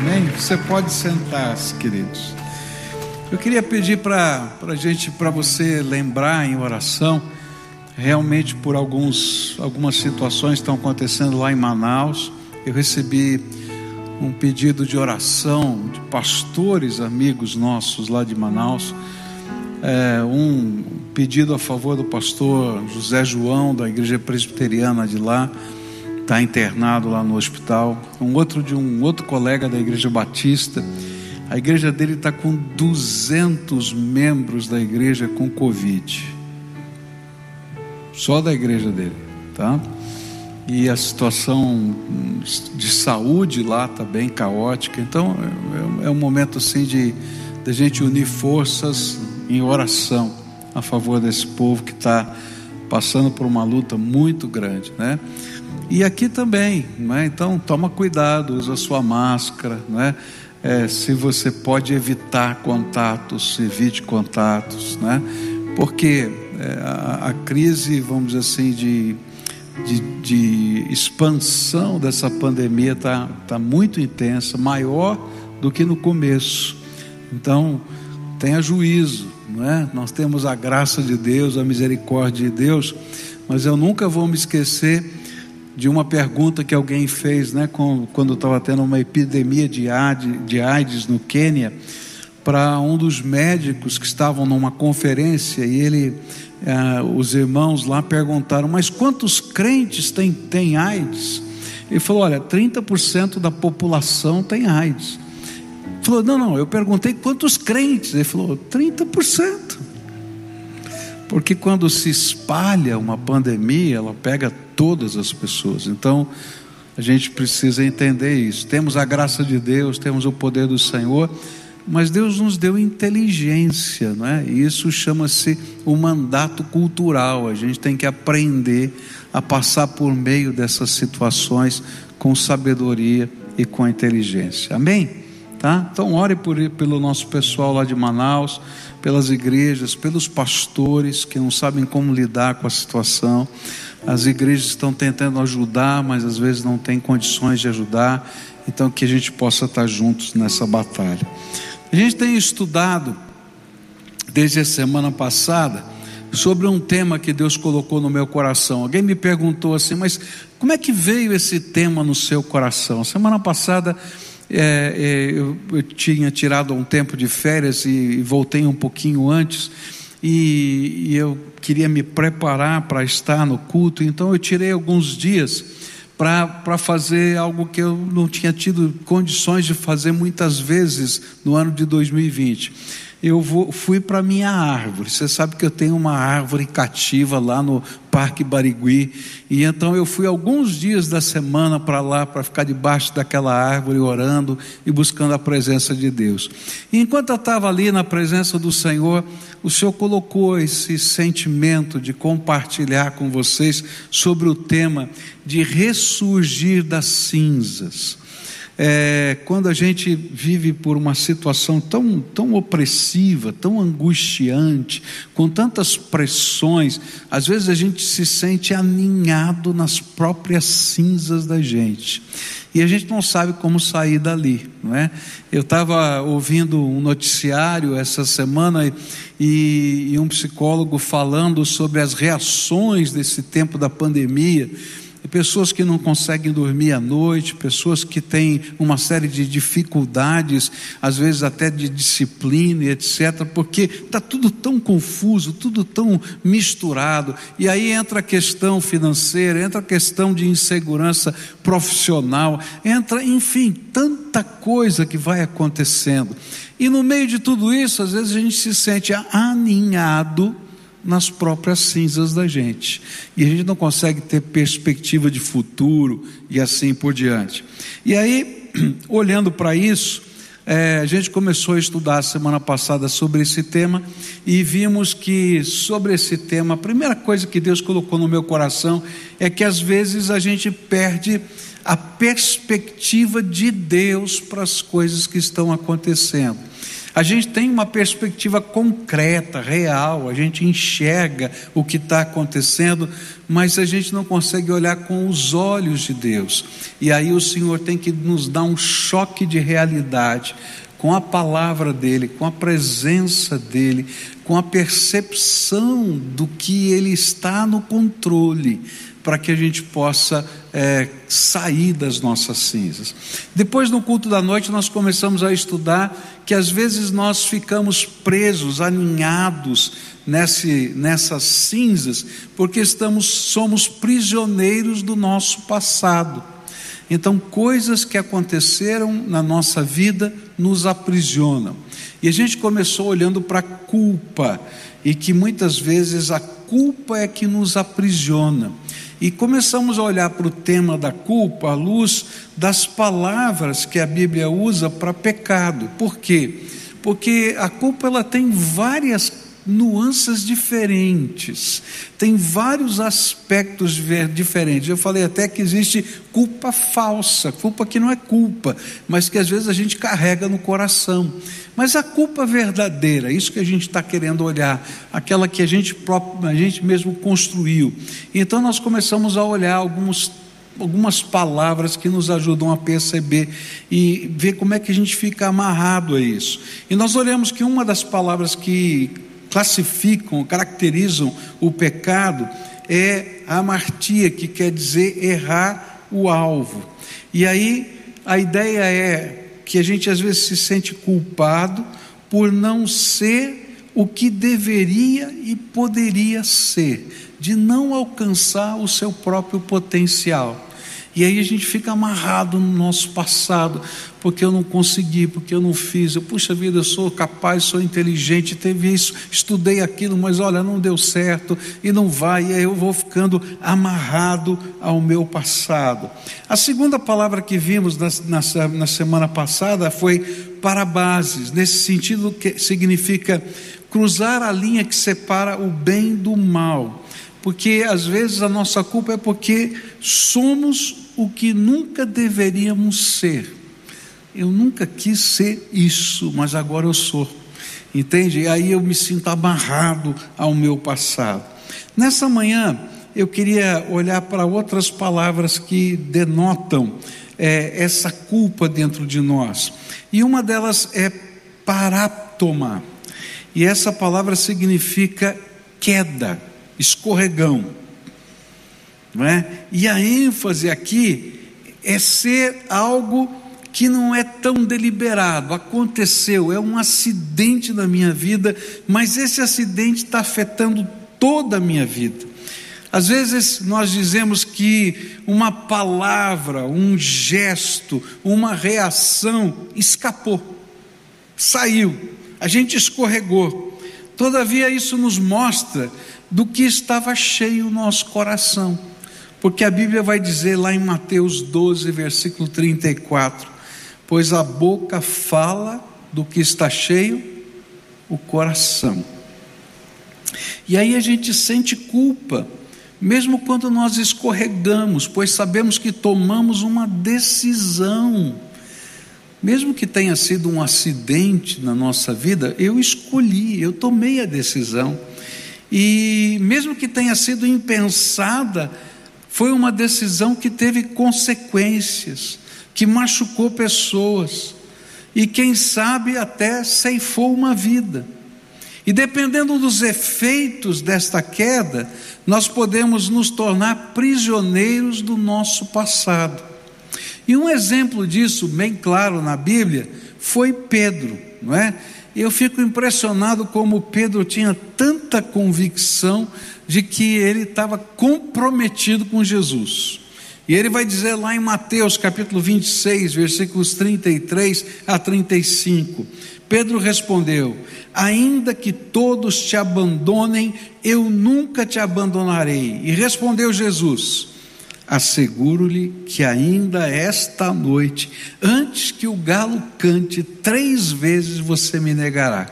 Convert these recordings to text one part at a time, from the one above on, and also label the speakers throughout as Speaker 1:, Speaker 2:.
Speaker 1: Amém? Você pode sentar-se, queridos. Eu queria pedir para a gente, para você lembrar em oração, realmente por alguns, algumas situações que estão acontecendo lá em Manaus. Eu recebi um pedido de oração de pastores amigos nossos lá de Manaus. É, um pedido a favor do pastor José João, da igreja presbiteriana de lá está internado lá no hospital. Um outro de um outro colega da igreja batista. A igreja dele está com 200 membros da igreja com Covid. Só da igreja dele, tá? E a situação de saúde lá está bem caótica. Então é, é um momento assim de, de gente unir forças em oração a favor desse povo que está passando por uma luta muito grande, né? E aqui também, né? então toma cuidado, usa sua máscara, né? É, se você pode evitar contatos, evite contatos, né? Porque é, a, a, crise, vamos dizer assim, de, de, de expansão dessa pandemia está tá muito intensa, maior do que no começo. Então, tenha juízo, é? Nós temos a graça de Deus, a misericórdia de Deus, mas eu nunca vou me esquecer de uma pergunta que alguém fez, né, quando estava tendo uma epidemia de AIDS, de AIDS no Quênia, para um dos médicos que estavam numa conferência e ele, eh, os irmãos lá perguntaram: mas quantos crentes tem, tem AIDS? Ele falou: olha, 30% da população tem AIDS. Ele falou: não, não, eu perguntei quantos crentes? Ele falou: 30%. Porque quando se espalha uma pandemia, ela pega todas as pessoas. Então, a gente precisa entender isso. Temos a graça de Deus, temos o poder do Senhor, mas Deus nos deu inteligência, não é? E isso chama-se o mandato cultural. A gente tem que aprender a passar por meio dessas situações com sabedoria e com inteligência. Amém? Tá? Então ore por, pelo nosso pessoal lá de Manaus, pelas igrejas, pelos pastores que não sabem como lidar com a situação. As igrejas estão tentando ajudar, mas às vezes não têm condições de ajudar. Então, que a gente possa estar juntos nessa batalha. A gente tem estudado, desde a semana passada, sobre um tema que Deus colocou no meu coração. Alguém me perguntou assim, mas como é que veio esse tema no seu coração? Semana passada. É, é, eu, eu, tinha tirado um tempo de férias e, e voltei um pouquinho antes. E, e eu queria me preparar para estar no culto, então eu tirei alguns dias para fazer algo que eu não tinha tido condições de fazer muitas vezes no ano de 2020 eu vou, fui para minha árvore. Você sabe que eu tenho uma árvore cativa lá no Parque Barigui. E então eu fui alguns dias da semana para lá para ficar debaixo daquela árvore orando e buscando a presença de Deus. E enquanto eu estava ali na presença do Senhor, o Senhor colocou esse sentimento de compartilhar com vocês sobre o tema de ressurgir das cinzas é, quando a gente vive por uma situação tão, tão opressiva, tão angustiante, com tantas pressões, às vezes a gente se sente aninhado nas próprias cinzas da gente. E a gente não sabe como sair dali, não é? Eu estava ouvindo um noticiário essa semana e, e um psicólogo falando sobre as reações desse tempo da pandemia pessoas que não conseguem dormir à noite, pessoas que têm uma série de dificuldades, às vezes até de disciplina etc., porque está tudo tão confuso, tudo tão misturado, e aí entra a questão financeira, entra a questão de insegurança profissional, entra, enfim, tanta coisa que vai acontecendo. E no meio de tudo isso, às vezes a gente se sente aninhado nas próprias cinzas da gente. E a gente não consegue ter perspectiva de futuro e assim por diante. E aí, olhando para isso, é, a gente começou a estudar semana passada sobre esse tema e vimos que sobre esse tema, a primeira coisa que Deus colocou no meu coração é que às vezes a gente perde a perspectiva de Deus para as coisas que estão acontecendo. A gente tem uma perspectiva concreta, real, a gente enxerga o que está acontecendo, mas a gente não consegue olhar com os olhos de Deus. E aí o Senhor tem que nos dar um choque de realidade com a palavra dele, com a presença dele, com a percepção do que ele está no controle, para que a gente possa é, sair das nossas cinzas. Depois, no culto da noite, nós começamos a estudar que às vezes nós ficamos presos, aninhados nesse, nessas cinzas, porque estamos, somos prisioneiros do nosso passado. Então, coisas que aconteceram na nossa vida nos aprisionam. E a gente começou olhando para a culpa, e que muitas vezes a culpa é que nos aprisiona. E começamos a olhar para o tema da culpa à luz das palavras que a Bíblia usa para pecado. Por quê? Porque a culpa ela tem várias nuances diferentes, tem vários aspectos diferentes. Eu falei até que existe culpa falsa, culpa que não é culpa, mas que às vezes a gente carrega no coração. Mas a culpa verdadeira, isso que a gente está querendo olhar, aquela que a gente, próprio, a gente mesmo construiu. Então nós começamos a olhar alguns algumas palavras que nos ajudam a perceber e ver como é que a gente fica amarrado a isso. E nós olhamos que uma das palavras que classificam, caracterizam o pecado é a amartia, que quer dizer errar o alvo. E aí a ideia é que a gente às vezes se sente culpado por não ser o que deveria e poderia ser, de não alcançar o seu próprio potencial. E aí a gente fica amarrado no nosso passado, porque eu não consegui, porque eu não fiz. Eu, puxa vida, eu sou capaz, sou inteligente, teve isso, estudei aquilo, mas olha, não deu certo e não vai, e aí eu vou ficando amarrado ao meu passado. A segunda palavra que vimos na, na, na semana passada foi para bases, nesse sentido que significa cruzar a linha que separa o bem do mal porque às vezes a nossa culpa é porque somos o que nunca deveríamos ser. Eu nunca quis ser isso, mas agora eu sou. Entende? E aí eu me sinto amarrado ao meu passado. Nessa manhã, eu queria olhar para outras palavras que denotam é, essa culpa dentro de nós. E uma delas é paráptoma. E essa palavra significa queda escorregão. Não é? E a ênfase aqui é ser algo que não é tão deliberado, aconteceu, é um acidente na minha vida, mas esse acidente está afetando toda a minha vida. Às vezes nós dizemos que uma palavra, um gesto, uma reação escapou, saiu, a gente escorregou. Todavia, isso nos mostra do que estava cheio o nosso coração. Porque a Bíblia vai dizer lá em Mateus 12, versículo 34: Pois a boca fala do que está cheio o coração. E aí a gente sente culpa, mesmo quando nós escorregamos, pois sabemos que tomamos uma decisão. Mesmo que tenha sido um acidente na nossa vida, eu escolhi, eu tomei a decisão. E mesmo que tenha sido impensada, foi uma decisão que teve consequências, que machucou pessoas e quem sabe até ceifou uma vida. E dependendo dos efeitos desta queda, nós podemos nos tornar prisioneiros do nosso passado. E um exemplo disso, bem claro na Bíblia, foi Pedro, não é? Eu fico impressionado como Pedro tinha tanta convicção de que ele estava comprometido com Jesus. E ele vai dizer lá em Mateus capítulo 26, versículos 33 a 35. Pedro respondeu: Ainda que todos te abandonem, eu nunca te abandonarei. E respondeu Jesus: asseguro-lhe que ainda esta noite, antes que o galo cante três vezes, você me negará.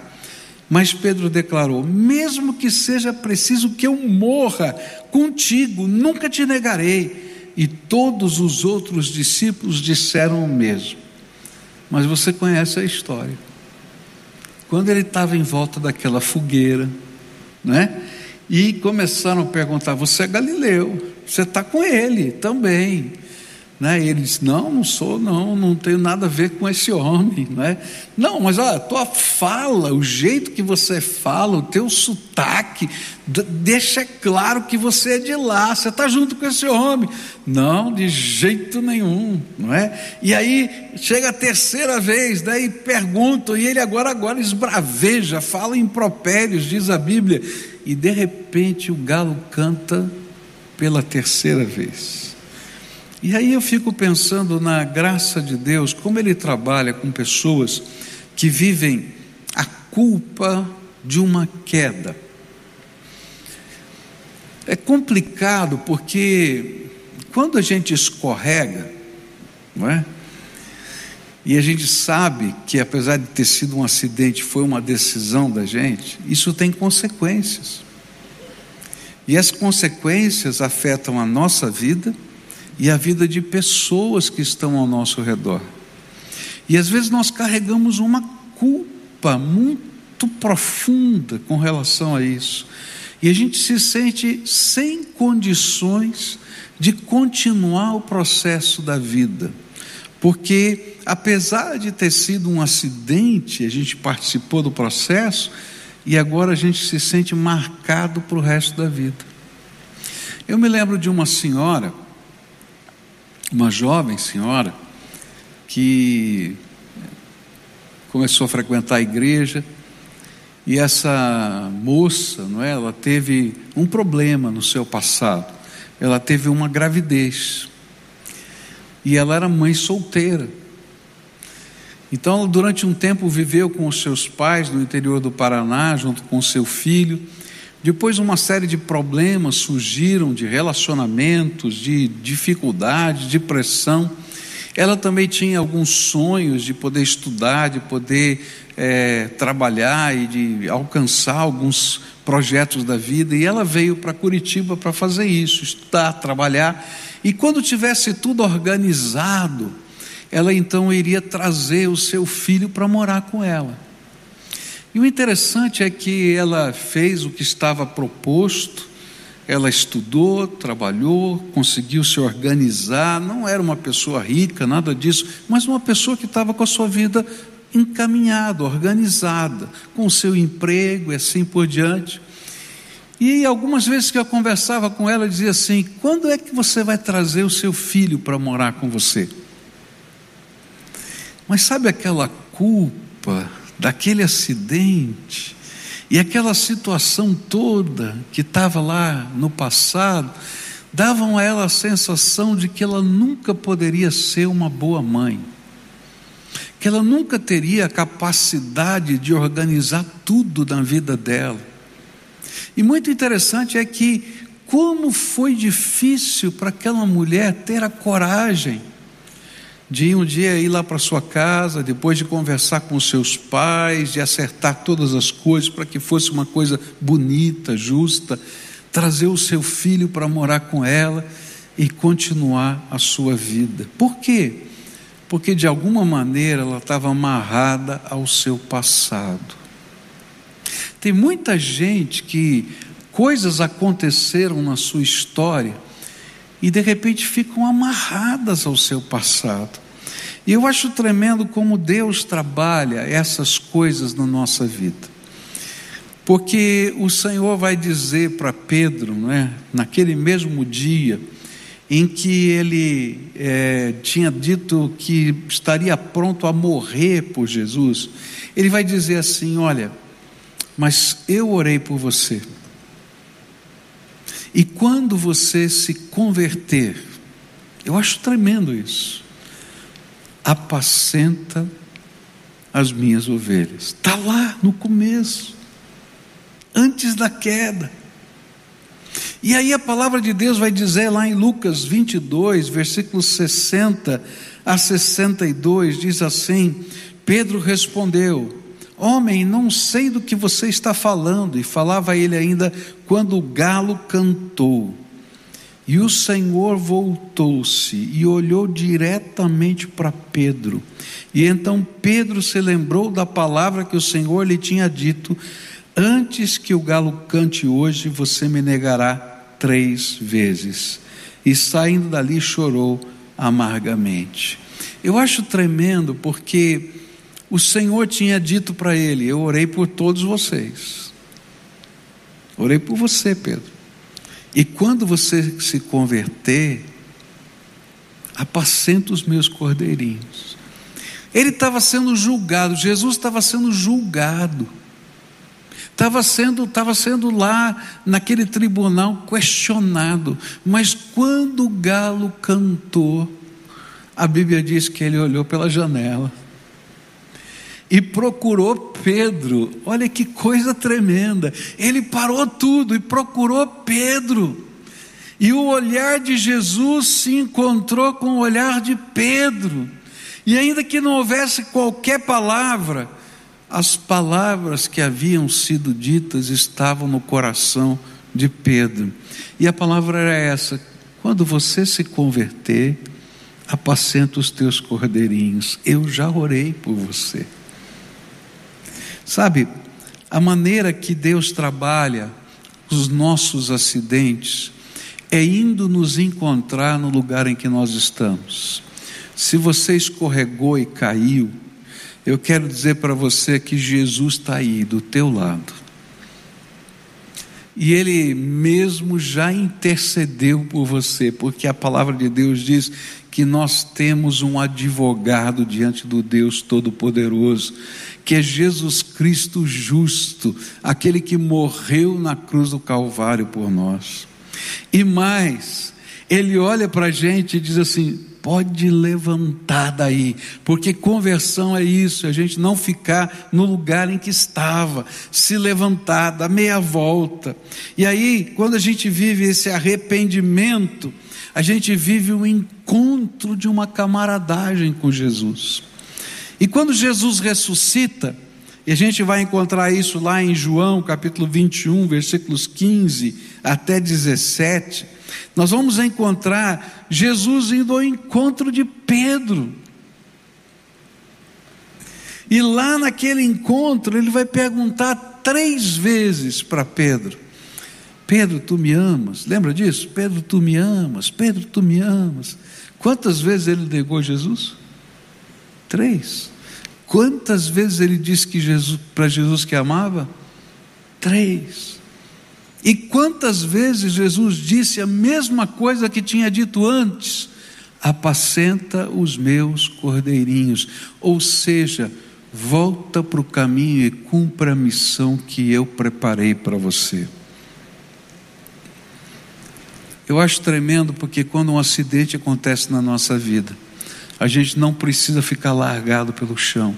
Speaker 1: Mas Pedro declarou: mesmo que seja preciso que eu morra contigo, nunca te negarei. e todos os outros discípulos disseram o mesmo. Mas você conhece a história. Quando ele estava em volta daquela fogueira, né? E começaram a perguntar: Você é Galileu? Você está com ele também. Né? E ele disse: Não, não sou, não, não tenho nada a ver com esse homem. Né? Não, mas olha, a tua fala, o jeito que você fala, o teu sotaque, deixa claro que você é de lá, você está junto com esse homem. Não, de jeito nenhum, não é? E aí chega a terceira vez, daí né, perguntam, e ele agora, agora esbraveja, fala impropérios, diz a Bíblia, e de repente o galo canta pela terceira vez. E aí eu fico pensando na graça de Deus, como Ele trabalha com pessoas que vivem a culpa de uma queda. É complicado porque quando a gente escorrega, não é? E a gente sabe que apesar de ter sido um acidente, foi uma decisão da gente, isso tem consequências. E as consequências afetam a nossa vida e a vida de pessoas que estão ao nosso redor. E às vezes nós carregamos uma culpa muito profunda com relação a isso. E a gente se sente sem condições de continuar o processo da vida. Porque, apesar de ter sido um acidente, a gente participou do processo e agora a gente se sente marcado para o resto da vida. Eu me lembro de uma senhora uma jovem senhora que começou a frequentar a igreja e essa moça, não é, ela teve um problema no seu passado. Ela teve uma gravidez. E ela era mãe solteira. Então, durante um tempo viveu com os seus pais no interior do Paraná, junto com seu filho. Depois, uma série de problemas surgiram de relacionamentos, de dificuldades, de pressão. Ela também tinha alguns sonhos de poder estudar, de poder é, trabalhar e de alcançar alguns projetos da vida. E ela veio para Curitiba para fazer isso, estudar, trabalhar. E quando tivesse tudo organizado, ela então iria trazer o seu filho para morar com ela. E o interessante é que ela fez o que estava proposto, ela estudou, trabalhou, conseguiu se organizar, não era uma pessoa rica, nada disso, mas uma pessoa que estava com a sua vida encaminhada, organizada, com o seu emprego e assim por diante. E algumas vezes que eu conversava com ela, eu dizia assim: quando é que você vai trazer o seu filho para morar com você? Mas sabe aquela culpa daquele acidente e aquela situação toda que estava lá no passado, davam a ela a sensação de que ela nunca poderia ser uma boa mãe, que ela nunca teria a capacidade de organizar tudo na vida dela. E muito interessante é que, como foi difícil para aquela mulher ter a coragem de um dia ir lá para sua casa, depois de conversar com seus pais, de acertar todas as coisas para que fosse uma coisa bonita, justa, trazer o seu filho para morar com ela e continuar a sua vida. Por quê? Porque de alguma maneira ela estava amarrada ao seu passado. Tem muita gente que coisas aconteceram na sua história e de repente ficam amarradas ao seu passado. E eu acho tremendo como Deus trabalha essas coisas na nossa vida. Porque o Senhor vai dizer para Pedro, não é? naquele mesmo dia, em que ele é, tinha dito que estaria pronto a morrer por Jesus, ele vai dizer assim: Olha, mas eu orei por você. E quando você se converter, eu acho tremendo isso, apacenta as minhas ovelhas. Está lá no começo, antes da queda. E aí a palavra de Deus vai dizer lá em Lucas 22, versículos 60 a 62, diz assim: Pedro respondeu: Homem, não sei do que você está falando. E falava ele ainda quando o galo cantou. E o Senhor voltou-se e olhou diretamente para Pedro. E então Pedro se lembrou da palavra que o Senhor lhe tinha dito: Antes que o galo cante hoje, você me negará três vezes. E saindo dali chorou amargamente. Eu acho tremendo porque o Senhor tinha dito para ele: Eu orei por todos vocês. Orei por você, Pedro. E quando você se converter, apacenta os meus cordeirinhos. Ele estava sendo julgado, Jesus estava sendo julgado. Estava sendo, estava sendo lá naquele tribunal questionado. Mas quando o galo cantou, a Bíblia diz que ele olhou pela janela e procurou Pedro. Olha que coisa tremenda. Ele parou tudo e procurou Pedro. E o olhar de Jesus se encontrou com o olhar de Pedro. E ainda que não houvesse qualquer palavra, as palavras que haviam sido ditas estavam no coração de Pedro. E a palavra era essa: quando você se converter, apacenta os teus cordeirinhos. Eu já orei por você. Sabe, a maneira que Deus trabalha os nossos acidentes é indo nos encontrar no lugar em que nós estamos. Se você escorregou e caiu, eu quero dizer para você que Jesus está aí do teu lado. E Ele mesmo já intercedeu por você, porque a palavra de Deus diz que nós temos um advogado diante do Deus Todo-Poderoso, que é Jesus Cristo justo, aquele que morreu na cruz do Calvário por nós. E mais, ele olha para a gente e diz assim: pode levantar daí, porque conversão é isso, a gente não ficar no lugar em que estava, se levantar, dar meia volta. E aí, quando a gente vive esse arrependimento, a gente vive o encontro de uma camaradagem com Jesus. E quando Jesus ressuscita, e a gente vai encontrar isso lá em João, capítulo 21, versículos 15 até 17, nós vamos encontrar Jesus indo ao encontro de Pedro. E lá naquele encontro, ele vai perguntar três vezes para Pedro: Pedro, tu me amas? Lembra disso? Pedro, tu me amas? Pedro, tu me amas? Quantas vezes ele negou Jesus? Três. Quantas vezes ele disse que Jesus para Jesus que amava? Três. E quantas vezes Jesus disse a mesma coisa que tinha dito antes? Apacenta os meus cordeirinhos. Ou seja, volta para o caminho e cumpra a missão que eu preparei para você. Eu acho tremendo porque quando um acidente acontece na nossa vida, a gente não precisa ficar largado pelo chão,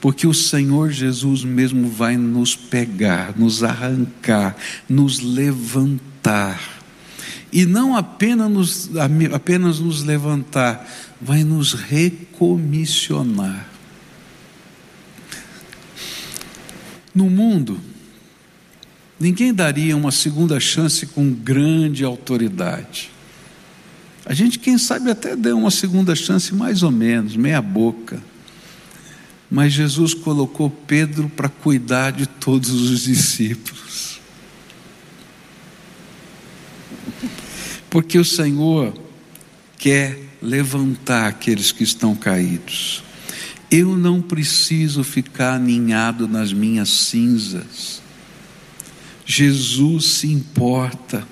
Speaker 1: porque o Senhor Jesus mesmo vai nos pegar, nos arrancar, nos levantar. E não apenas nos, apenas nos levantar, vai nos recomissionar. No mundo, Ninguém daria uma segunda chance com grande autoridade. A gente, quem sabe, até deu uma segunda chance mais ou menos, meia boca. Mas Jesus colocou Pedro para cuidar de todos os discípulos. Porque o Senhor quer levantar aqueles que estão caídos. Eu não preciso ficar aninhado nas minhas cinzas. Jesus se importa.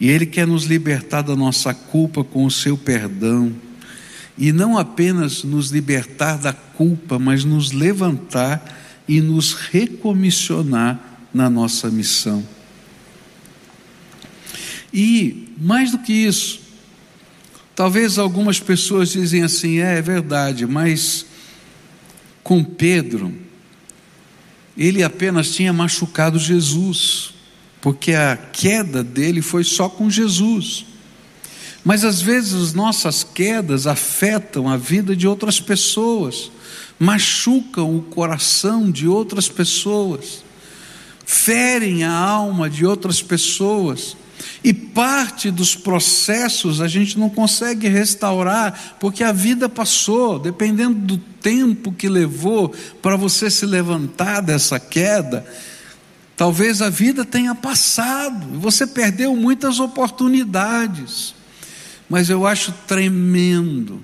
Speaker 1: E Ele quer nos libertar da nossa culpa com o seu perdão. E não apenas nos libertar da culpa, mas nos levantar e nos recomissionar na nossa missão. E, mais do que isso, talvez algumas pessoas dizem assim: é, é verdade, mas com Pedro, ele apenas tinha machucado Jesus, porque a queda dele foi só com Jesus. Mas às vezes as nossas quedas afetam a vida de outras pessoas, machucam o coração de outras pessoas, ferem a alma de outras pessoas. E parte dos processos a gente não consegue restaurar, porque a vida passou, dependendo do tempo que levou para você se levantar dessa queda. Talvez a vida tenha passado, você perdeu muitas oportunidades, mas eu acho tremendo,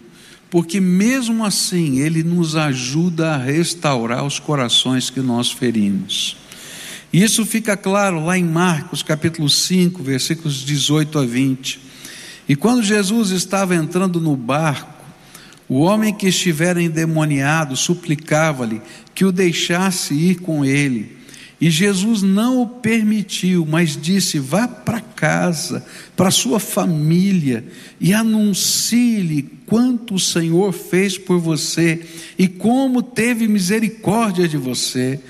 Speaker 1: porque mesmo assim Ele nos ajuda a restaurar os corações que nós ferimos. Isso fica claro lá em Marcos capítulo 5, versículos 18 a 20. E quando Jesus estava entrando no barco, o homem que estivera endemoniado suplicava-lhe que o deixasse ir com ele. E Jesus não o permitiu, mas disse: Vá para casa, para sua família, e anuncie-lhe quanto o Senhor fez por você e como teve misericórdia de você.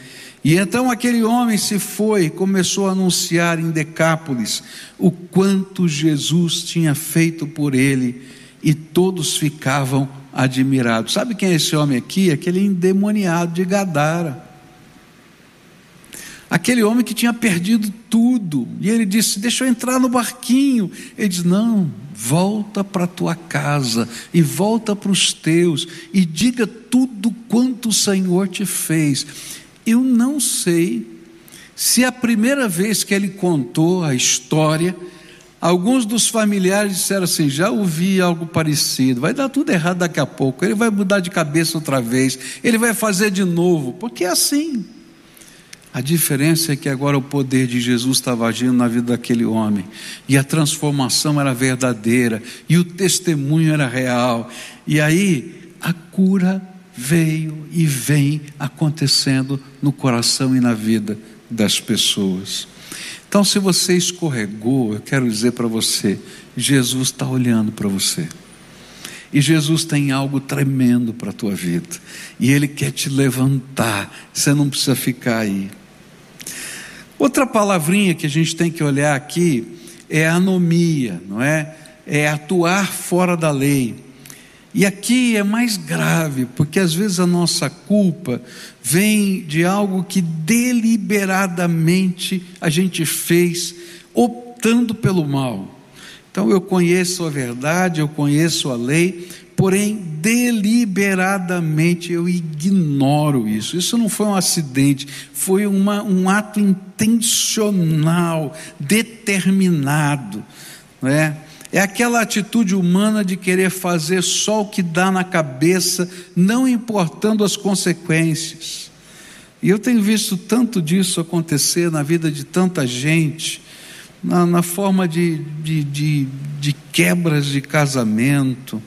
Speaker 1: E então aquele homem se foi começou a anunciar em Decápolis o quanto Jesus tinha feito por ele, e todos ficavam admirados. Sabe quem é esse homem aqui? Aquele endemoniado de Gadara. Aquele homem que tinha perdido tudo. E ele disse: Deixa eu entrar no barquinho. Ele diz: Não, volta para tua casa e volta para os teus e diga tudo quanto o Senhor te fez. Eu não sei se a primeira vez que ele contou a história, alguns dos familiares disseram assim: já ouvi algo parecido, vai dar tudo errado daqui a pouco, ele vai mudar de cabeça outra vez, ele vai fazer de novo, porque é assim. A diferença é que agora o poder de Jesus estava agindo na vida daquele homem, e a transformação era verdadeira, e o testemunho era real, e aí a cura veio e vem acontecendo no coração e na vida das pessoas. Então, se você escorregou, eu quero dizer para você: Jesus está olhando para você. E Jesus tem algo tremendo para a tua vida. E Ele quer te levantar. Você não precisa ficar aí. Outra palavrinha que a gente tem que olhar aqui é anomia, não é? É atuar fora da lei. E aqui é mais grave, porque às vezes a nossa culpa vem de algo que deliberadamente a gente fez, optando pelo mal. Então eu conheço a verdade, eu conheço a lei, porém deliberadamente eu ignoro isso. Isso não foi um acidente, foi uma, um ato intencional, determinado, não é? É aquela atitude humana de querer fazer só o que dá na cabeça, não importando as consequências. E eu tenho visto tanto disso acontecer na vida de tanta gente, na, na forma de, de, de, de quebras de casamento,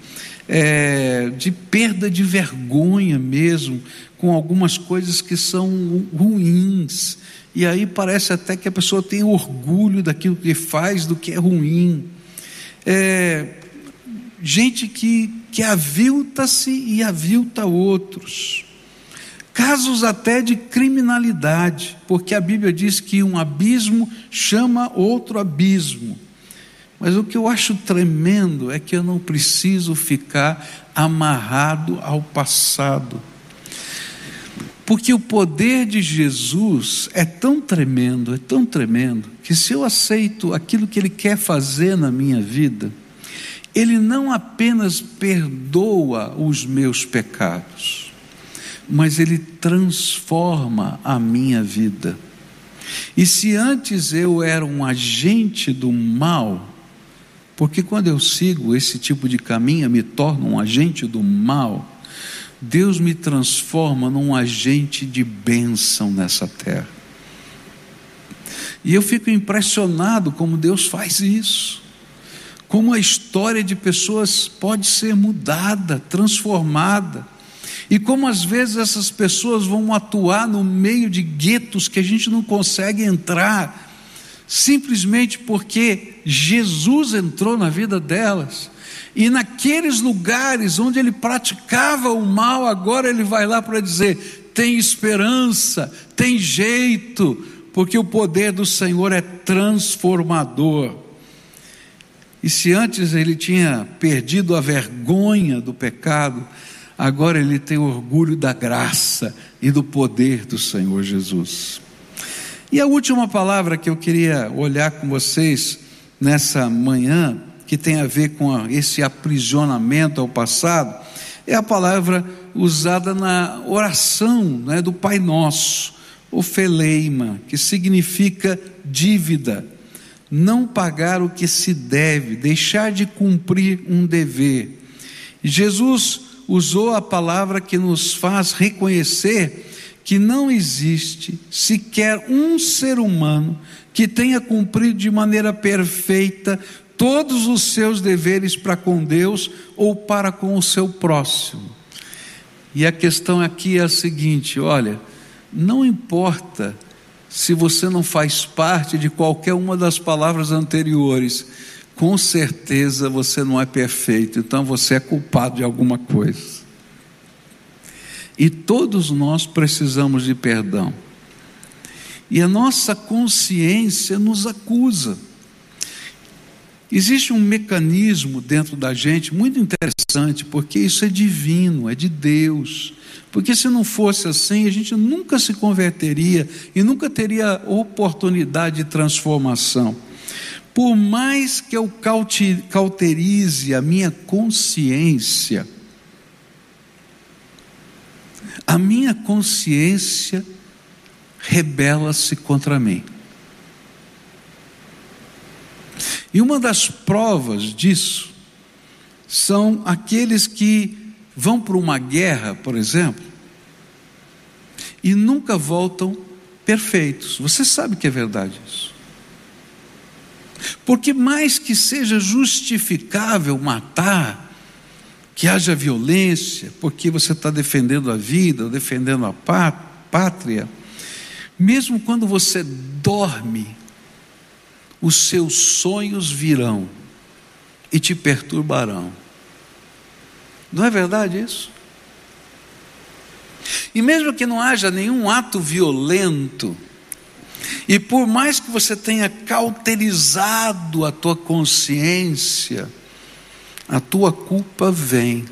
Speaker 1: é, de perda de vergonha mesmo, com algumas coisas que são ruins. E aí parece até que a pessoa tem orgulho daquilo que faz, do que é ruim. É, gente que, que avilta-se e avilta outros. Casos até de criminalidade, porque a Bíblia diz que um abismo chama outro abismo. Mas o que eu acho tremendo é que eu não preciso ficar amarrado ao passado. Porque o poder de Jesus é tão tremendo, é tão tremendo, que se eu aceito aquilo que Ele quer fazer na minha vida, Ele não apenas perdoa os meus pecados, mas Ele transforma a minha vida. E se antes eu era um agente do mal, porque quando eu sigo esse tipo de caminho, eu me torno um agente do mal. Deus me transforma num agente de bênção nessa terra. E eu fico impressionado como Deus faz isso. Como a história de pessoas pode ser mudada, transformada. E como às vezes essas pessoas vão atuar no meio de guetos que a gente não consegue entrar simplesmente porque Jesus entrou na vida delas. E naqueles lugares onde ele praticava o mal, agora ele vai lá para dizer: tem esperança, tem jeito, porque o poder do Senhor é transformador. E se antes ele tinha perdido a vergonha do pecado, agora ele tem orgulho da graça e do poder do Senhor Jesus. E a última palavra que eu queria olhar com vocês nessa manhã, que tem a ver com esse aprisionamento ao passado, é a palavra usada na oração né, do Pai Nosso, ofeleima, que significa dívida, não pagar o que se deve, deixar de cumprir um dever. Jesus usou a palavra que nos faz reconhecer que não existe sequer um ser humano que tenha cumprido de maneira perfeita todos os seus deveres para com Deus ou para com o seu próximo. E a questão aqui é a seguinte: olha, não importa se você não faz parte de qualquer uma das palavras anteriores, com certeza você não é perfeito, então você é culpado de alguma coisa. E todos nós precisamos de perdão. E a nossa consciência nos acusa. Existe um mecanismo dentro da gente muito interessante, porque isso é divino, é de Deus. Porque se não fosse assim, a gente nunca se converteria e nunca teria oportunidade de transformação. Por mais que eu cauterize a minha consciência, a minha consciência rebela-se contra mim. E uma das provas disso são aqueles que vão para uma guerra, por exemplo, e nunca voltam perfeitos. Você sabe que é verdade isso. Porque mais que seja justificável matar, que haja violência, porque você está defendendo a vida, defendendo a pátria, mesmo quando você dorme, os seus sonhos virão e te perturbarão. Não é verdade isso? E mesmo que não haja nenhum ato violento, e por mais que você tenha cauterizado a tua consciência, a tua culpa vem.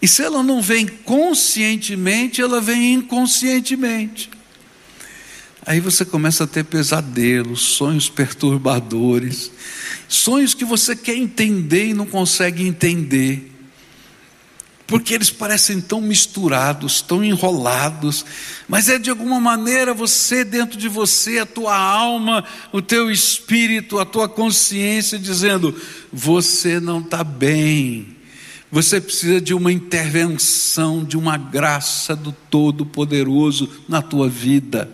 Speaker 1: E se ela não vem conscientemente, ela vem inconscientemente. Aí você começa a ter pesadelos, sonhos perturbadores, sonhos que você quer entender e não consegue entender porque eles parecem tão misturados, tão enrolados, mas é de alguma maneira você dentro de você, a tua alma, o teu espírito, a tua consciência dizendo: você não está bem, você precisa de uma intervenção, de uma graça do Todo-Poderoso na tua vida.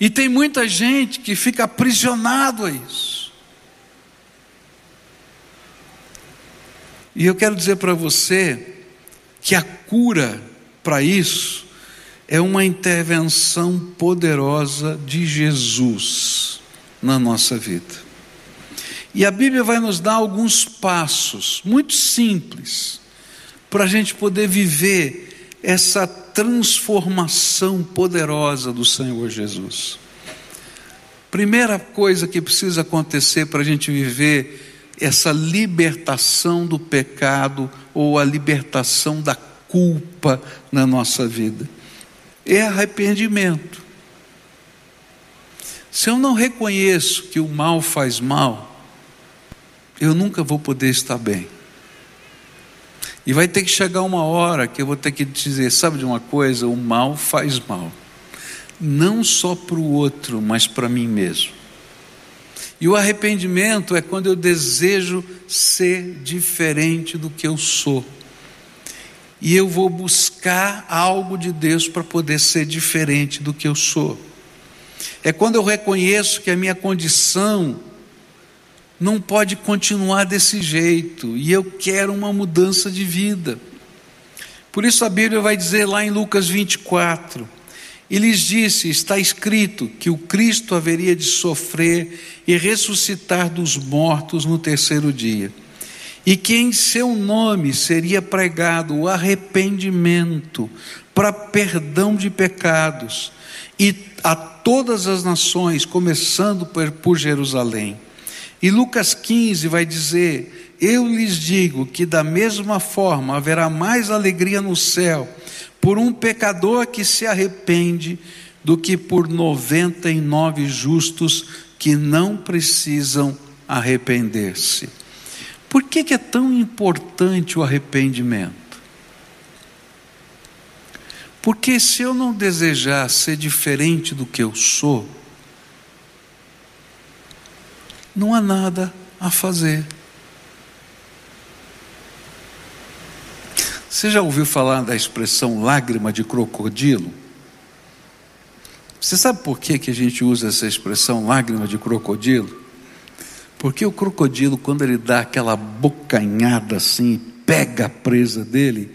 Speaker 1: E tem muita gente que fica aprisionado a isso. E eu quero dizer para você que a cura para isso é uma intervenção poderosa de Jesus na nossa vida. E a Bíblia vai nos dar alguns passos muito simples para a gente poder viver essa transformação poderosa do Senhor Jesus. Primeira coisa que precisa acontecer para a gente viver essa libertação do pecado ou a libertação da culpa na nossa vida. É arrependimento. Se eu não reconheço que o mal faz mal, eu nunca vou poder estar bem. E vai ter que chegar uma hora que eu vou ter que dizer: sabe de uma coisa? O mal faz mal, não só para o outro, mas para mim mesmo. E o arrependimento é quando eu desejo ser diferente do que eu sou. E eu vou buscar algo de Deus para poder ser diferente do que eu sou. É quando eu reconheço que a minha condição não pode continuar desse jeito e eu quero uma mudança de vida. Por isso a Bíblia vai dizer lá em Lucas 24: e lhes disse: Está escrito que o Cristo haveria de sofrer e ressuscitar dos mortos no terceiro dia, e que em seu nome seria pregado o arrependimento para perdão de pecados, e a todas as nações, começando por, Jerusalém. E Lucas 15 vai dizer: Eu lhes digo que da mesma forma haverá mais alegria no céu por um pecador que se arrepende do que por 99 justos que não precisam arrepender-se. Por que, que é tão importante o arrependimento? Porque se eu não desejar ser diferente do que eu sou, não há nada a fazer. Você já ouviu falar da expressão lágrima de crocodilo? Você sabe por que, que a gente usa essa expressão lágrima de crocodilo? Porque o crocodilo, quando ele dá aquela bocanhada assim, pega a presa dele,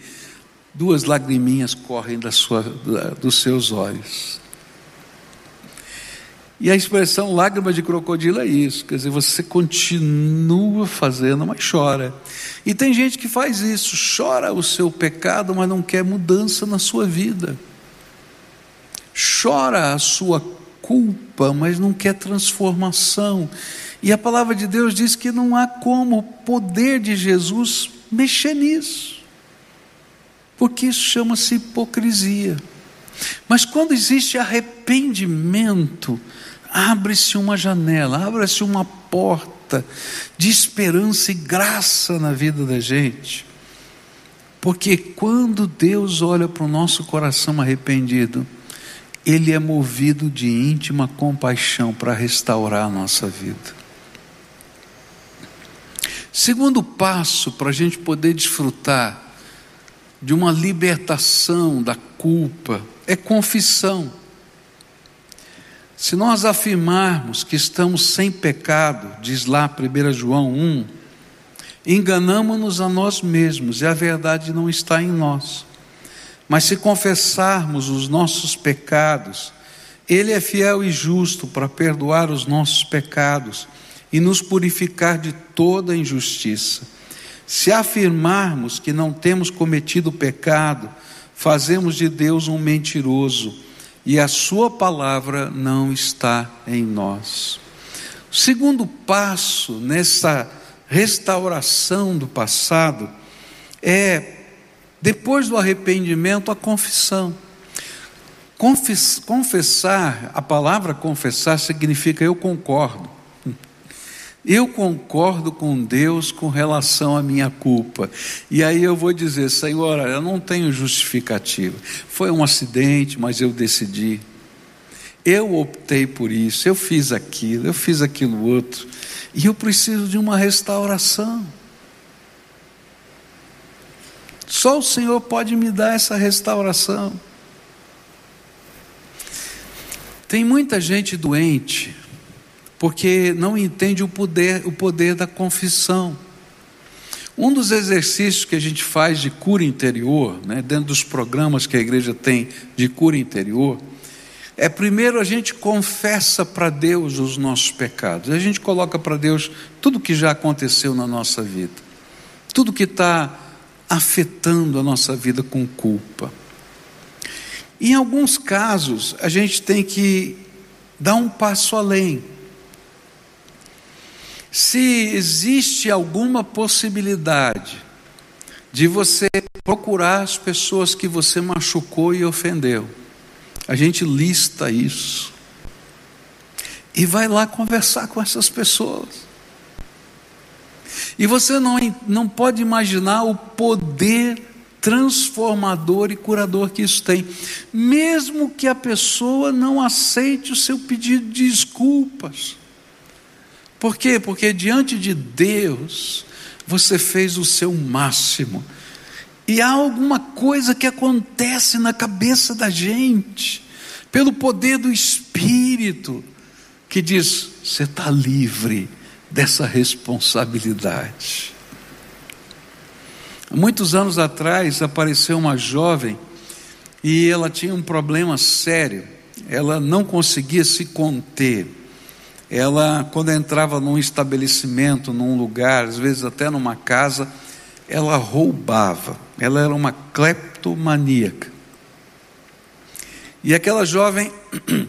Speaker 1: duas lagriminhas correm da sua, da, dos seus olhos. E a expressão lágrima de crocodilo é isso, quer dizer, você continua fazendo, mas chora. E tem gente que faz isso, chora o seu pecado, mas não quer mudança na sua vida. Chora a sua culpa, mas não quer transformação. E a palavra de Deus diz que não há como o poder de Jesus mexer nisso, porque isso chama-se hipocrisia. Mas quando existe arrependimento, abre-se uma janela, abre-se uma porta de esperança e graça na vida da gente. Porque quando Deus olha para o nosso coração arrependido, Ele é movido de íntima compaixão para restaurar a nossa vida. Segundo passo para a gente poder desfrutar de uma libertação da culpa é confissão. Se nós afirmarmos que estamos sem pecado, diz lá 1 João 1, enganamos-nos a nós mesmos e a verdade não está em nós. Mas se confessarmos os nossos pecados, Ele é fiel e justo para perdoar os nossos pecados e nos purificar de toda injustiça. Se afirmarmos que não temos cometido pecado, fazemos de Deus um mentiroso e a Sua palavra não está em nós. O segundo passo nessa restauração do passado é, depois do arrependimento, a confissão. confessar, a palavra confessar significa eu concordo. Eu concordo com Deus com relação à minha culpa. E aí eu vou dizer, Senhor, eu não tenho justificativa. Foi um acidente, mas eu decidi. Eu optei por isso, eu fiz aquilo, eu fiz aquilo outro. E eu preciso de uma restauração. Só o Senhor pode me dar essa restauração. Tem muita gente doente porque não entende o poder, o poder da confissão. Um dos exercícios que a gente faz de cura interior, né, dentro dos programas que a igreja tem de cura interior, é primeiro a gente confessa para Deus os nossos pecados, a gente coloca para Deus tudo que já aconteceu na nossa vida, tudo que está afetando a nossa vida com culpa. Em alguns casos, a gente tem que dar um passo além se existe alguma possibilidade de você procurar as pessoas que você machucou e ofendeu, a gente lista isso e vai lá conversar com essas pessoas. E você não, não pode imaginar o poder transformador e curador que isso tem, mesmo que a pessoa não aceite o seu pedido de desculpas. Por quê? Porque diante de Deus você fez o seu máximo. E há alguma coisa que acontece na cabeça da gente, pelo poder do Espírito, que diz: você está livre dessa responsabilidade. Muitos anos atrás apareceu uma jovem e ela tinha um problema sério, ela não conseguia se conter ela, quando entrava num estabelecimento, num lugar, às vezes até numa casa, ela roubava, ela era uma cleptomaníaca. E aquela jovem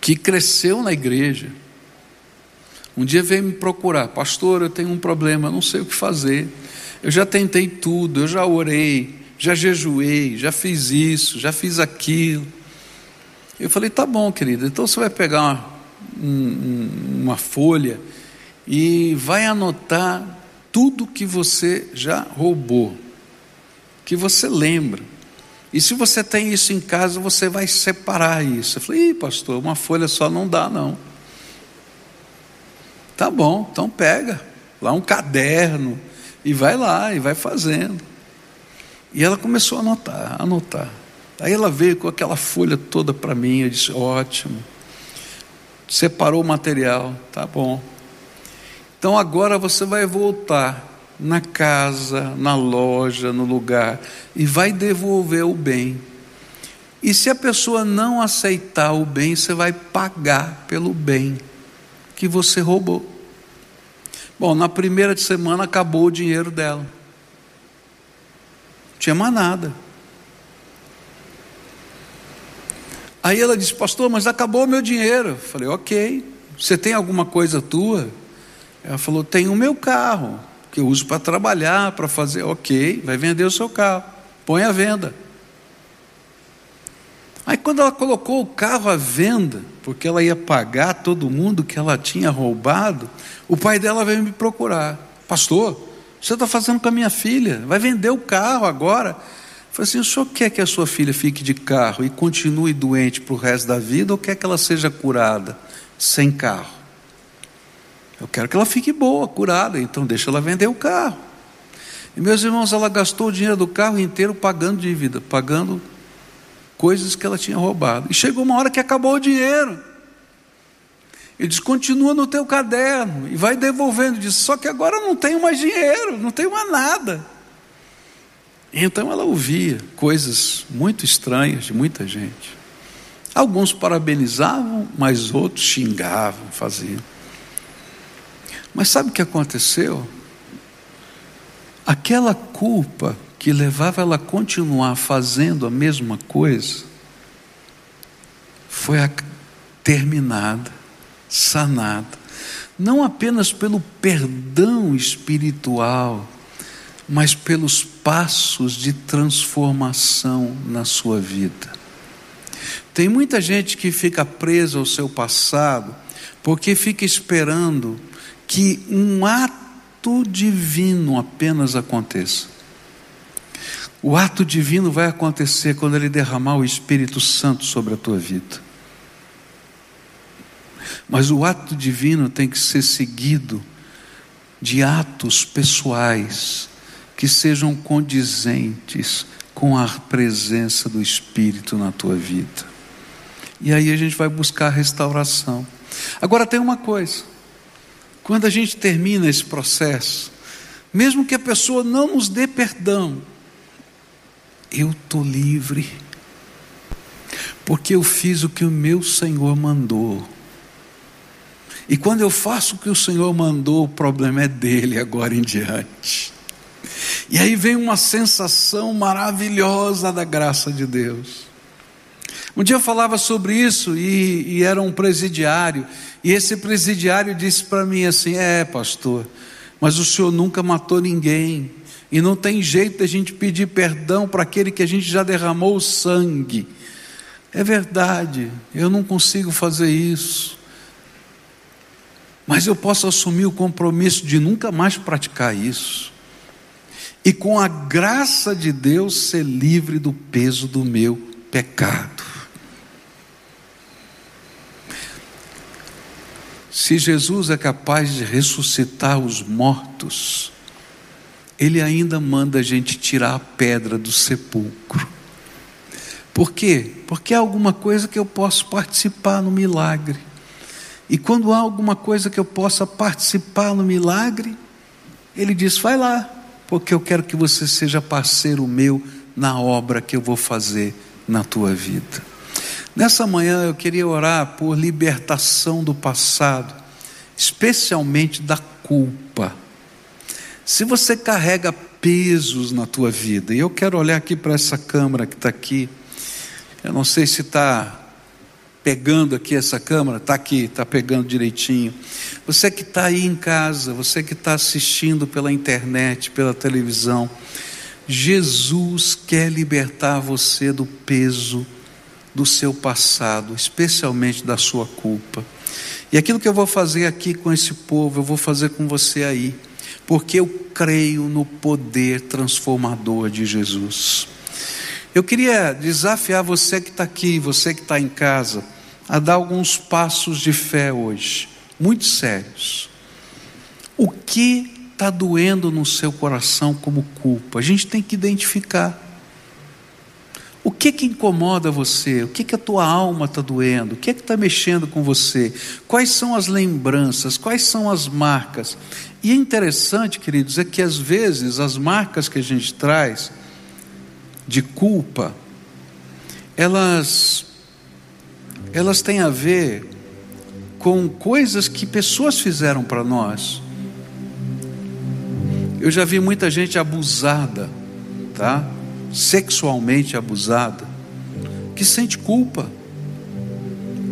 Speaker 1: que cresceu na igreja, um dia veio me procurar, pastor, eu tenho um problema, não sei o que fazer. Eu já tentei tudo, eu já orei, já jejuei, já fiz isso, já fiz aquilo. Eu falei: Tá bom, querido, então você vai pegar uma, um, uma folha e vai anotar tudo que você já roubou, que você lembra. E se você tem isso em casa, você vai separar isso. Eu falei, Ih, pastor, uma folha só não dá, não. Tá bom, então pega lá um caderno e vai lá e vai fazendo. E ela começou a anotar, anotar. Aí ela veio com aquela folha toda para mim, eu disse: ótimo. Separou o material, tá bom. Então agora você vai voltar na casa, na loja, no lugar e vai devolver o bem. E se a pessoa não aceitar o bem, você vai pagar pelo bem que você roubou. Bom, na primeira semana acabou o dinheiro dela. Não tinha mais nada. Aí ela disse, pastor, mas acabou o meu dinheiro. Eu falei, ok. Você tem alguma coisa tua? Ela falou, tem o meu carro, que eu uso para trabalhar, para fazer. Ok, vai vender o seu carro. Põe à venda. Aí quando ela colocou o carro à venda, porque ela ia pagar todo mundo que ela tinha roubado, o pai dela veio me procurar. Pastor, você está fazendo com a minha filha? Vai vender o carro agora? Falei assim: o senhor quer que a sua filha fique de carro e continue doente para o resto da vida ou quer que ela seja curada sem carro? Eu quero que ela fique boa, curada, então deixa ela vender o carro. E meus irmãos, ela gastou o dinheiro do carro inteiro pagando dívida, pagando coisas que ela tinha roubado. E chegou uma hora que acabou o dinheiro. Ele diz: continua no teu caderno e vai devolvendo. Diz: só que agora não tenho mais dinheiro, não tenho mais nada. Então ela ouvia coisas muito estranhas de muita gente. Alguns parabenizavam, mas outros xingavam, faziam. Mas sabe o que aconteceu? Aquela culpa que levava ela a continuar fazendo a mesma coisa, foi terminada, sanada, não apenas pelo perdão espiritual, mas pelos passos de transformação na sua vida. Tem muita gente que fica presa ao seu passado porque fica esperando que um ato divino apenas aconteça. O ato divino vai acontecer quando Ele derramar o Espírito Santo sobre a tua vida. Mas o ato divino tem que ser seguido de atos pessoais que sejam condizentes com a presença do Espírito na tua vida. E aí a gente vai buscar restauração. Agora tem uma coisa: quando a gente termina esse processo, mesmo que a pessoa não nos dê perdão, eu estou livre, porque eu fiz o que o meu Senhor mandou. E quando eu faço o que o Senhor mandou, o problema é dele agora em diante. E aí vem uma sensação maravilhosa da graça de Deus. Um dia eu falava sobre isso e, e era um presidiário, e esse presidiário disse para mim assim: É, pastor, mas o senhor nunca matou ninguém. E não tem jeito a gente pedir perdão para aquele que a gente já derramou o sangue. É verdade, eu não consigo fazer isso. Mas eu posso assumir o compromisso de nunca mais praticar isso. E com a graça de Deus ser livre do peso do meu pecado. Se Jesus é capaz de ressuscitar os mortos, ele ainda manda a gente tirar a pedra do sepulcro. Por quê? Porque é alguma coisa que eu posso participar no milagre. E quando há alguma coisa que eu possa participar no milagre, ele diz: vai lá, porque eu quero que você seja parceiro meu na obra que eu vou fazer na tua vida. Nessa manhã eu queria orar por libertação do passado, especialmente da culpa. Se você carrega pesos na tua vida, e eu quero olhar aqui para essa câmera que está aqui, eu não sei se está pegando aqui essa câmera, está aqui, está pegando direitinho. Você que está aí em casa, você que está assistindo pela internet, pela televisão, Jesus quer libertar você do peso do seu passado, especialmente da sua culpa. E aquilo que eu vou fazer aqui com esse povo, eu vou fazer com você aí, porque eu creio no poder transformador de Jesus. Eu queria desafiar você que está aqui, você que está em casa, a dar alguns passos de fé hoje, muito sérios. O que está doendo no seu coração como culpa? A gente tem que identificar. O que que incomoda você? O que que a tua alma está doendo? O que que está mexendo com você? Quais são as lembranças? Quais são as marcas? E é interessante, queridos, é que às vezes as marcas que a gente traz de culpa, elas elas têm a ver com coisas que pessoas fizeram para nós. Eu já vi muita gente abusada, tá? sexualmente abusada, que sente culpa.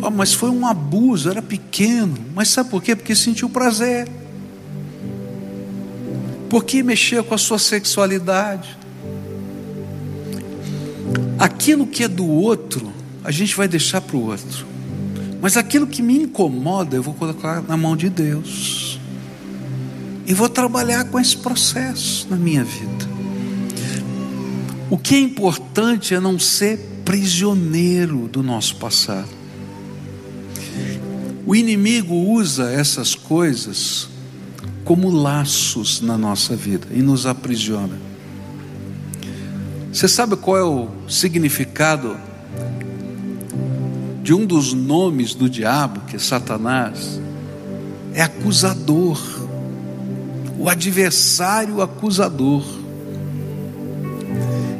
Speaker 1: Oh, mas foi um abuso, era pequeno. Mas sabe por quê? Porque sentiu prazer. Porque mexeu com a sua sexualidade. Aquilo que é do outro, a gente vai deixar para o outro. Mas aquilo que me incomoda, eu vou colocar na mão de Deus. E vou trabalhar com esse processo na minha vida. O que é importante é não ser prisioneiro do nosso passado. O inimigo usa essas coisas como laços na nossa vida e nos aprisiona. Você sabe qual é o significado de um dos nomes do diabo, que é Satanás? É acusador, o adversário acusador.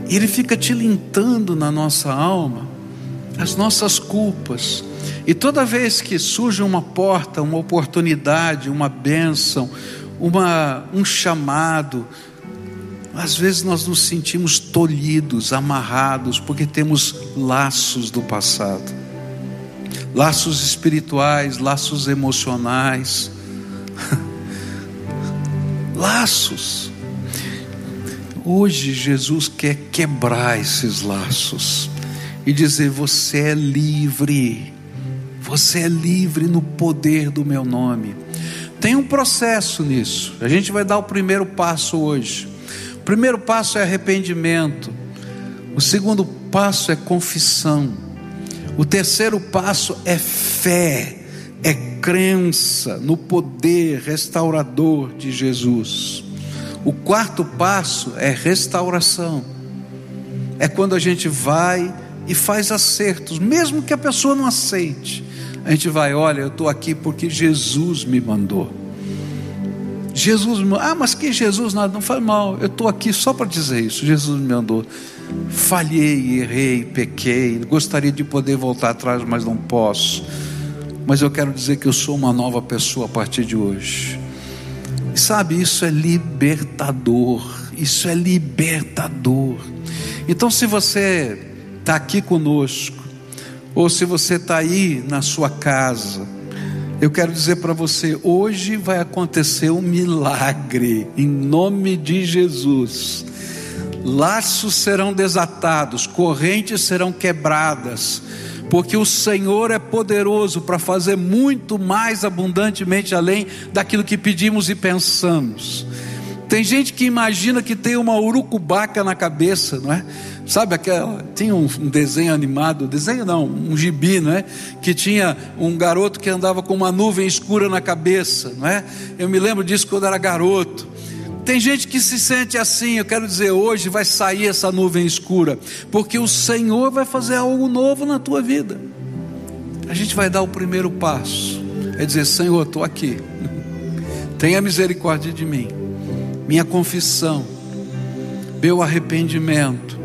Speaker 1: E Ele fica tilintando na nossa alma as nossas culpas. E toda vez que surge uma porta, uma oportunidade, uma bênção, uma, um chamado, às vezes nós nos sentimos tolhidos, amarrados, porque temos laços do passado laços espirituais, laços emocionais, laços. Hoje Jesus quer quebrar esses laços e dizer: Você é livre, você é livre no poder do meu nome. Tem um processo nisso, a gente vai dar o primeiro passo hoje. O primeiro passo é arrependimento, o segundo passo é confissão, o terceiro passo é fé, é crença no poder restaurador de Jesus. O quarto passo é restauração. É quando a gente vai e faz acertos, mesmo que a pessoa não aceite. A gente vai, olha, eu estou aqui porque Jesus me mandou. Jesus me. Ah, mas que Jesus nada, não faz mal. Eu estou aqui só para dizer isso. Jesus me mandou. Falhei, errei, pequei. Gostaria de poder voltar atrás, mas não posso. Mas eu quero dizer que eu sou uma nova pessoa a partir de hoje. E sabe, isso é libertador. Isso é libertador. Então, se você está aqui conosco, ou se você está aí na sua casa, eu quero dizer para você: hoje vai acontecer um milagre, em nome de Jesus. Laços serão desatados, correntes serão quebradas, porque o Senhor é poderoso para fazer muito mais abundantemente além daquilo que pedimos e pensamos. Tem gente que imagina que tem uma urucubaca na cabeça, não é? Sabe aquela? Tinha um, um, desenho animado, desenho não, um gibi, não é? Que tinha um garoto que andava com uma nuvem escura na cabeça, não é? Eu me lembro disso quando era garoto. Tem gente que se sente assim, eu quero dizer, hoje vai sair essa nuvem escura, porque o Senhor vai fazer algo novo na tua vida. A gente vai dar o primeiro passo, é dizer: Senhor, estou aqui, tenha misericórdia de mim, minha confissão, meu arrependimento,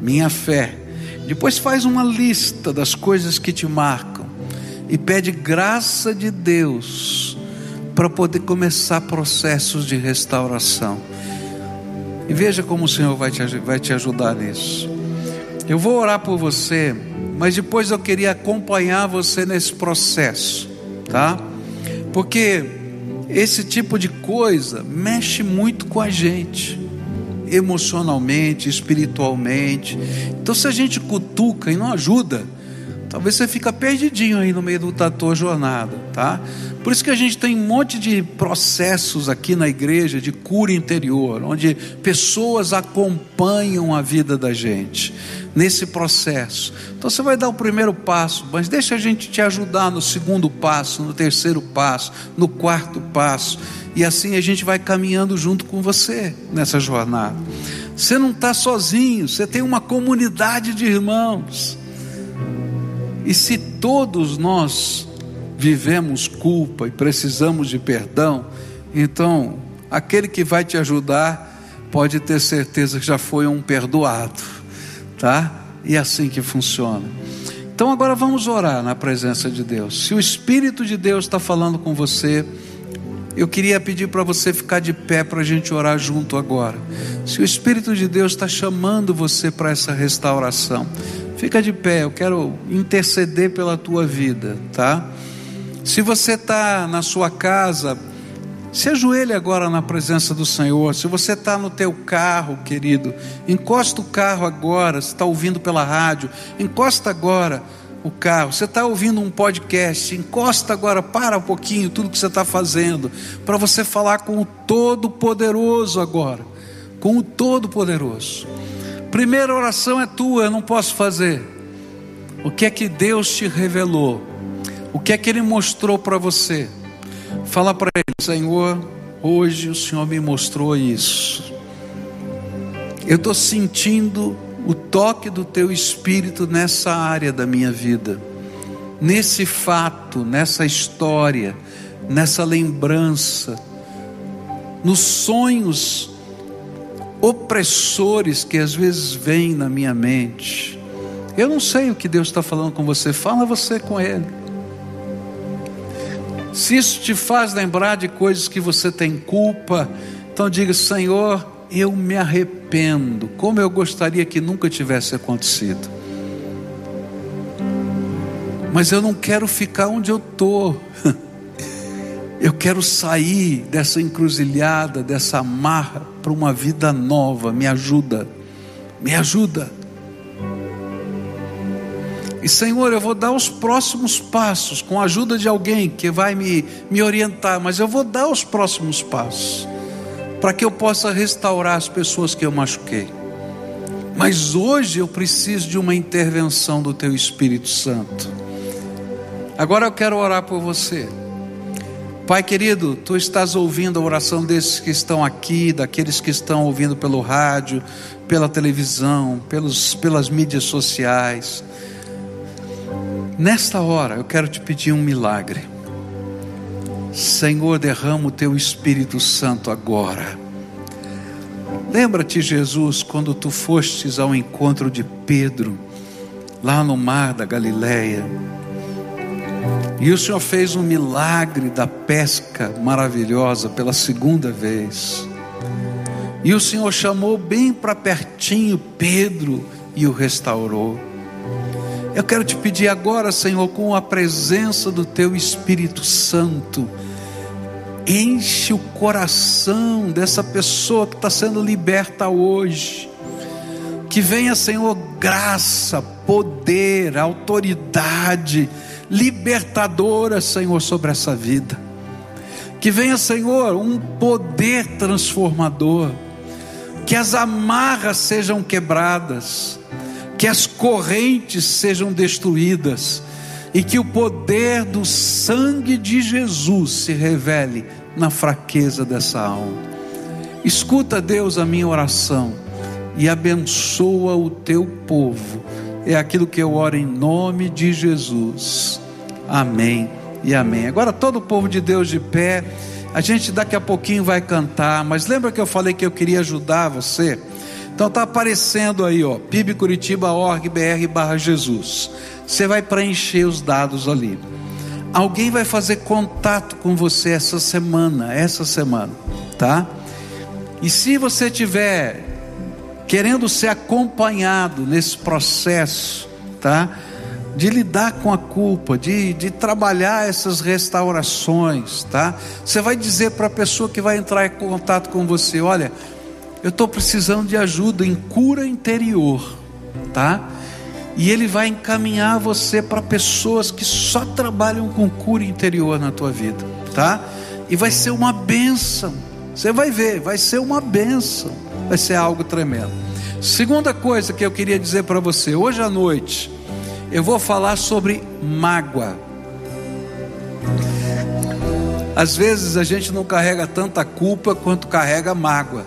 Speaker 1: minha fé. Depois faz uma lista das coisas que te marcam e pede graça de Deus para poder começar processos de restauração. E veja como o Senhor vai te, vai te ajudar nisso. Eu vou orar por você, mas depois eu queria acompanhar você nesse processo, tá? Porque esse tipo de coisa mexe muito com a gente, emocionalmente, espiritualmente. Então, se a gente cutuca e não ajuda, Talvez você fica perdidinho aí no meio da tua jornada, tá? Por isso que a gente tem um monte de processos aqui na igreja de cura interior, onde pessoas acompanham a vida da gente nesse processo. Então você vai dar o primeiro passo, mas deixa a gente te ajudar no segundo passo, no terceiro passo, no quarto passo, e assim a gente vai caminhando junto com você nessa jornada. Você não está sozinho, você tem uma comunidade de irmãos. E se todos nós vivemos culpa e precisamos de perdão, então aquele que vai te ajudar pode ter certeza que já foi um perdoado, tá? E é assim que funciona. Então agora vamos orar na presença de Deus. Se o Espírito de Deus está falando com você, eu queria pedir para você ficar de pé para a gente orar junto agora. Se o Espírito de Deus está chamando você para essa restauração, Fica de pé, eu quero interceder pela tua vida, tá? Se você está na sua casa, se ajoelhe agora na presença do Senhor. Se você está no teu carro, querido, encosta o carro agora. Se está ouvindo pela rádio, encosta agora o carro. Você está ouvindo um podcast, encosta agora, para um pouquinho tudo que você está fazendo, para você falar com o Todo-Poderoso agora, com o Todo-Poderoso. Primeira oração é tua, eu não posso fazer. O que é que Deus te revelou? O que é que Ele mostrou para você? Fala para Ele, Senhor, hoje o Senhor me mostrou isso. Eu estou sentindo o toque do Teu Espírito nessa área da minha vida, nesse fato, nessa história, nessa lembrança, nos sonhos opressores que às vezes vêm na minha mente. Eu não sei o que Deus está falando com você, fala você com Ele. Se isso te faz lembrar de coisas que você tem culpa, então diga: Senhor, eu me arrependo, como eu gostaria que nunca tivesse acontecido. Mas eu não quero ficar onde eu estou. Eu quero sair dessa encruzilhada, dessa amarra, para uma vida nova. Me ajuda, me ajuda. E Senhor, eu vou dar os próximos passos com a ajuda de alguém que vai me, me orientar, mas eu vou dar os próximos passos para que eu possa restaurar as pessoas que eu machuquei. Mas hoje eu preciso de uma intervenção do Teu Espírito Santo. Agora eu quero orar por você. Pai querido, tu estás ouvindo a oração desses que estão aqui, daqueles que estão ouvindo pelo rádio, pela televisão, pelos, pelas mídias sociais. Nesta hora eu quero te pedir um milagre. Senhor, derrama o teu Espírito Santo agora. Lembra-te, Jesus, quando tu fostes ao encontro de Pedro, lá no mar da Galileia e o Senhor fez um milagre da pesca maravilhosa pela segunda vez. E o Senhor chamou bem para pertinho Pedro e o restaurou. Eu quero te pedir agora, Senhor, com a presença do Teu Espírito Santo, enche o coração dessa pessoa que está sendo liberta hoje. Que venha, Senhor, graça, poder, autoridade libertadora, Senhor, sobre essa vida. Que venha, Senhor, um poder transformador. Que as amarras sejam quebradas, que as correntes sejam destruídas e que o poder do sangue de Jesus se revele na fraqueza dessa alma. Escuta, Deus, a minha oração e abençoa o teu povo. É aquilo que eu oro em nome de Jesus. Amém e amém. Agora todo o povo de Deus de pé, a gente daqui a pouquinho vai cantar, mas lembra que eu falei que eu queria ajudar você? Então tá aparecendo aí, ó, pibcuritiba.org.br Jesus. Você vai preencher os dados ali. Alguém vai fazer contato com você essa semana, essa semana, tá? E se você tiver querendo ser acompanhado nesse processo, tá? De lidar com a culpa, de, de trabalhar essas restaurações, tá? Você vai dizer para a pessoa que vai entrar em contato com você: olha, eu estou precisando de ajuda em cura interior, tá? E Ele vai encaminhar você para pessoas que só trabalham com cura interior na tua vida, tá? E vai ser uma benção. Você vai ver, vai ser uma benção. Vai ser algo tremendo. Segunda coisa que eu queria dizer para você, hoje à noite, eu vou falar sobre mágoa. Às vezes a gente não carrega tanta culpa quanto carrega mágoa.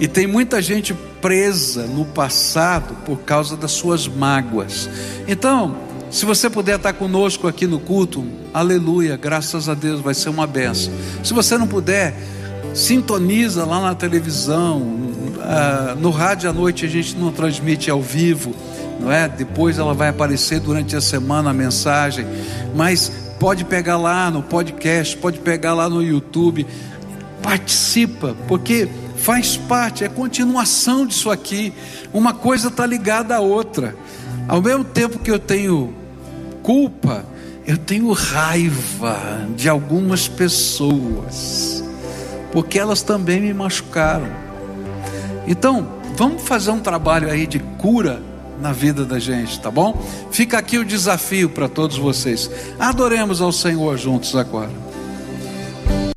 Speaker 1: E tem muita gente presa no passado por causa das suas mágoas. Então, se você puder estar conosco aqui no culto, aleluia, graças a Deus, vai ser uma benção. Se você não puder, sintoniza lá na televisão, ah, no rádio à noite a gente não transmite ao vivo, não é? Depois ela vai aparecer durante a semana a mensagem, mas pode pegar lá no podcast, pode pegar lá no YouTube, participa, porque faz parte, é continuação disso aqui. Uma coisa está ligada à outra. Ao mesmo tempo que eu tenho culpa, eu tenho raiva de algumas pessoas, porque elas também me machucaram. Então, vamos fazer um trabalho aí de cura na vida da gente, tá bom? Fica aqui o desafio para todos vocês. Adoremos ao Senhor juntos agora.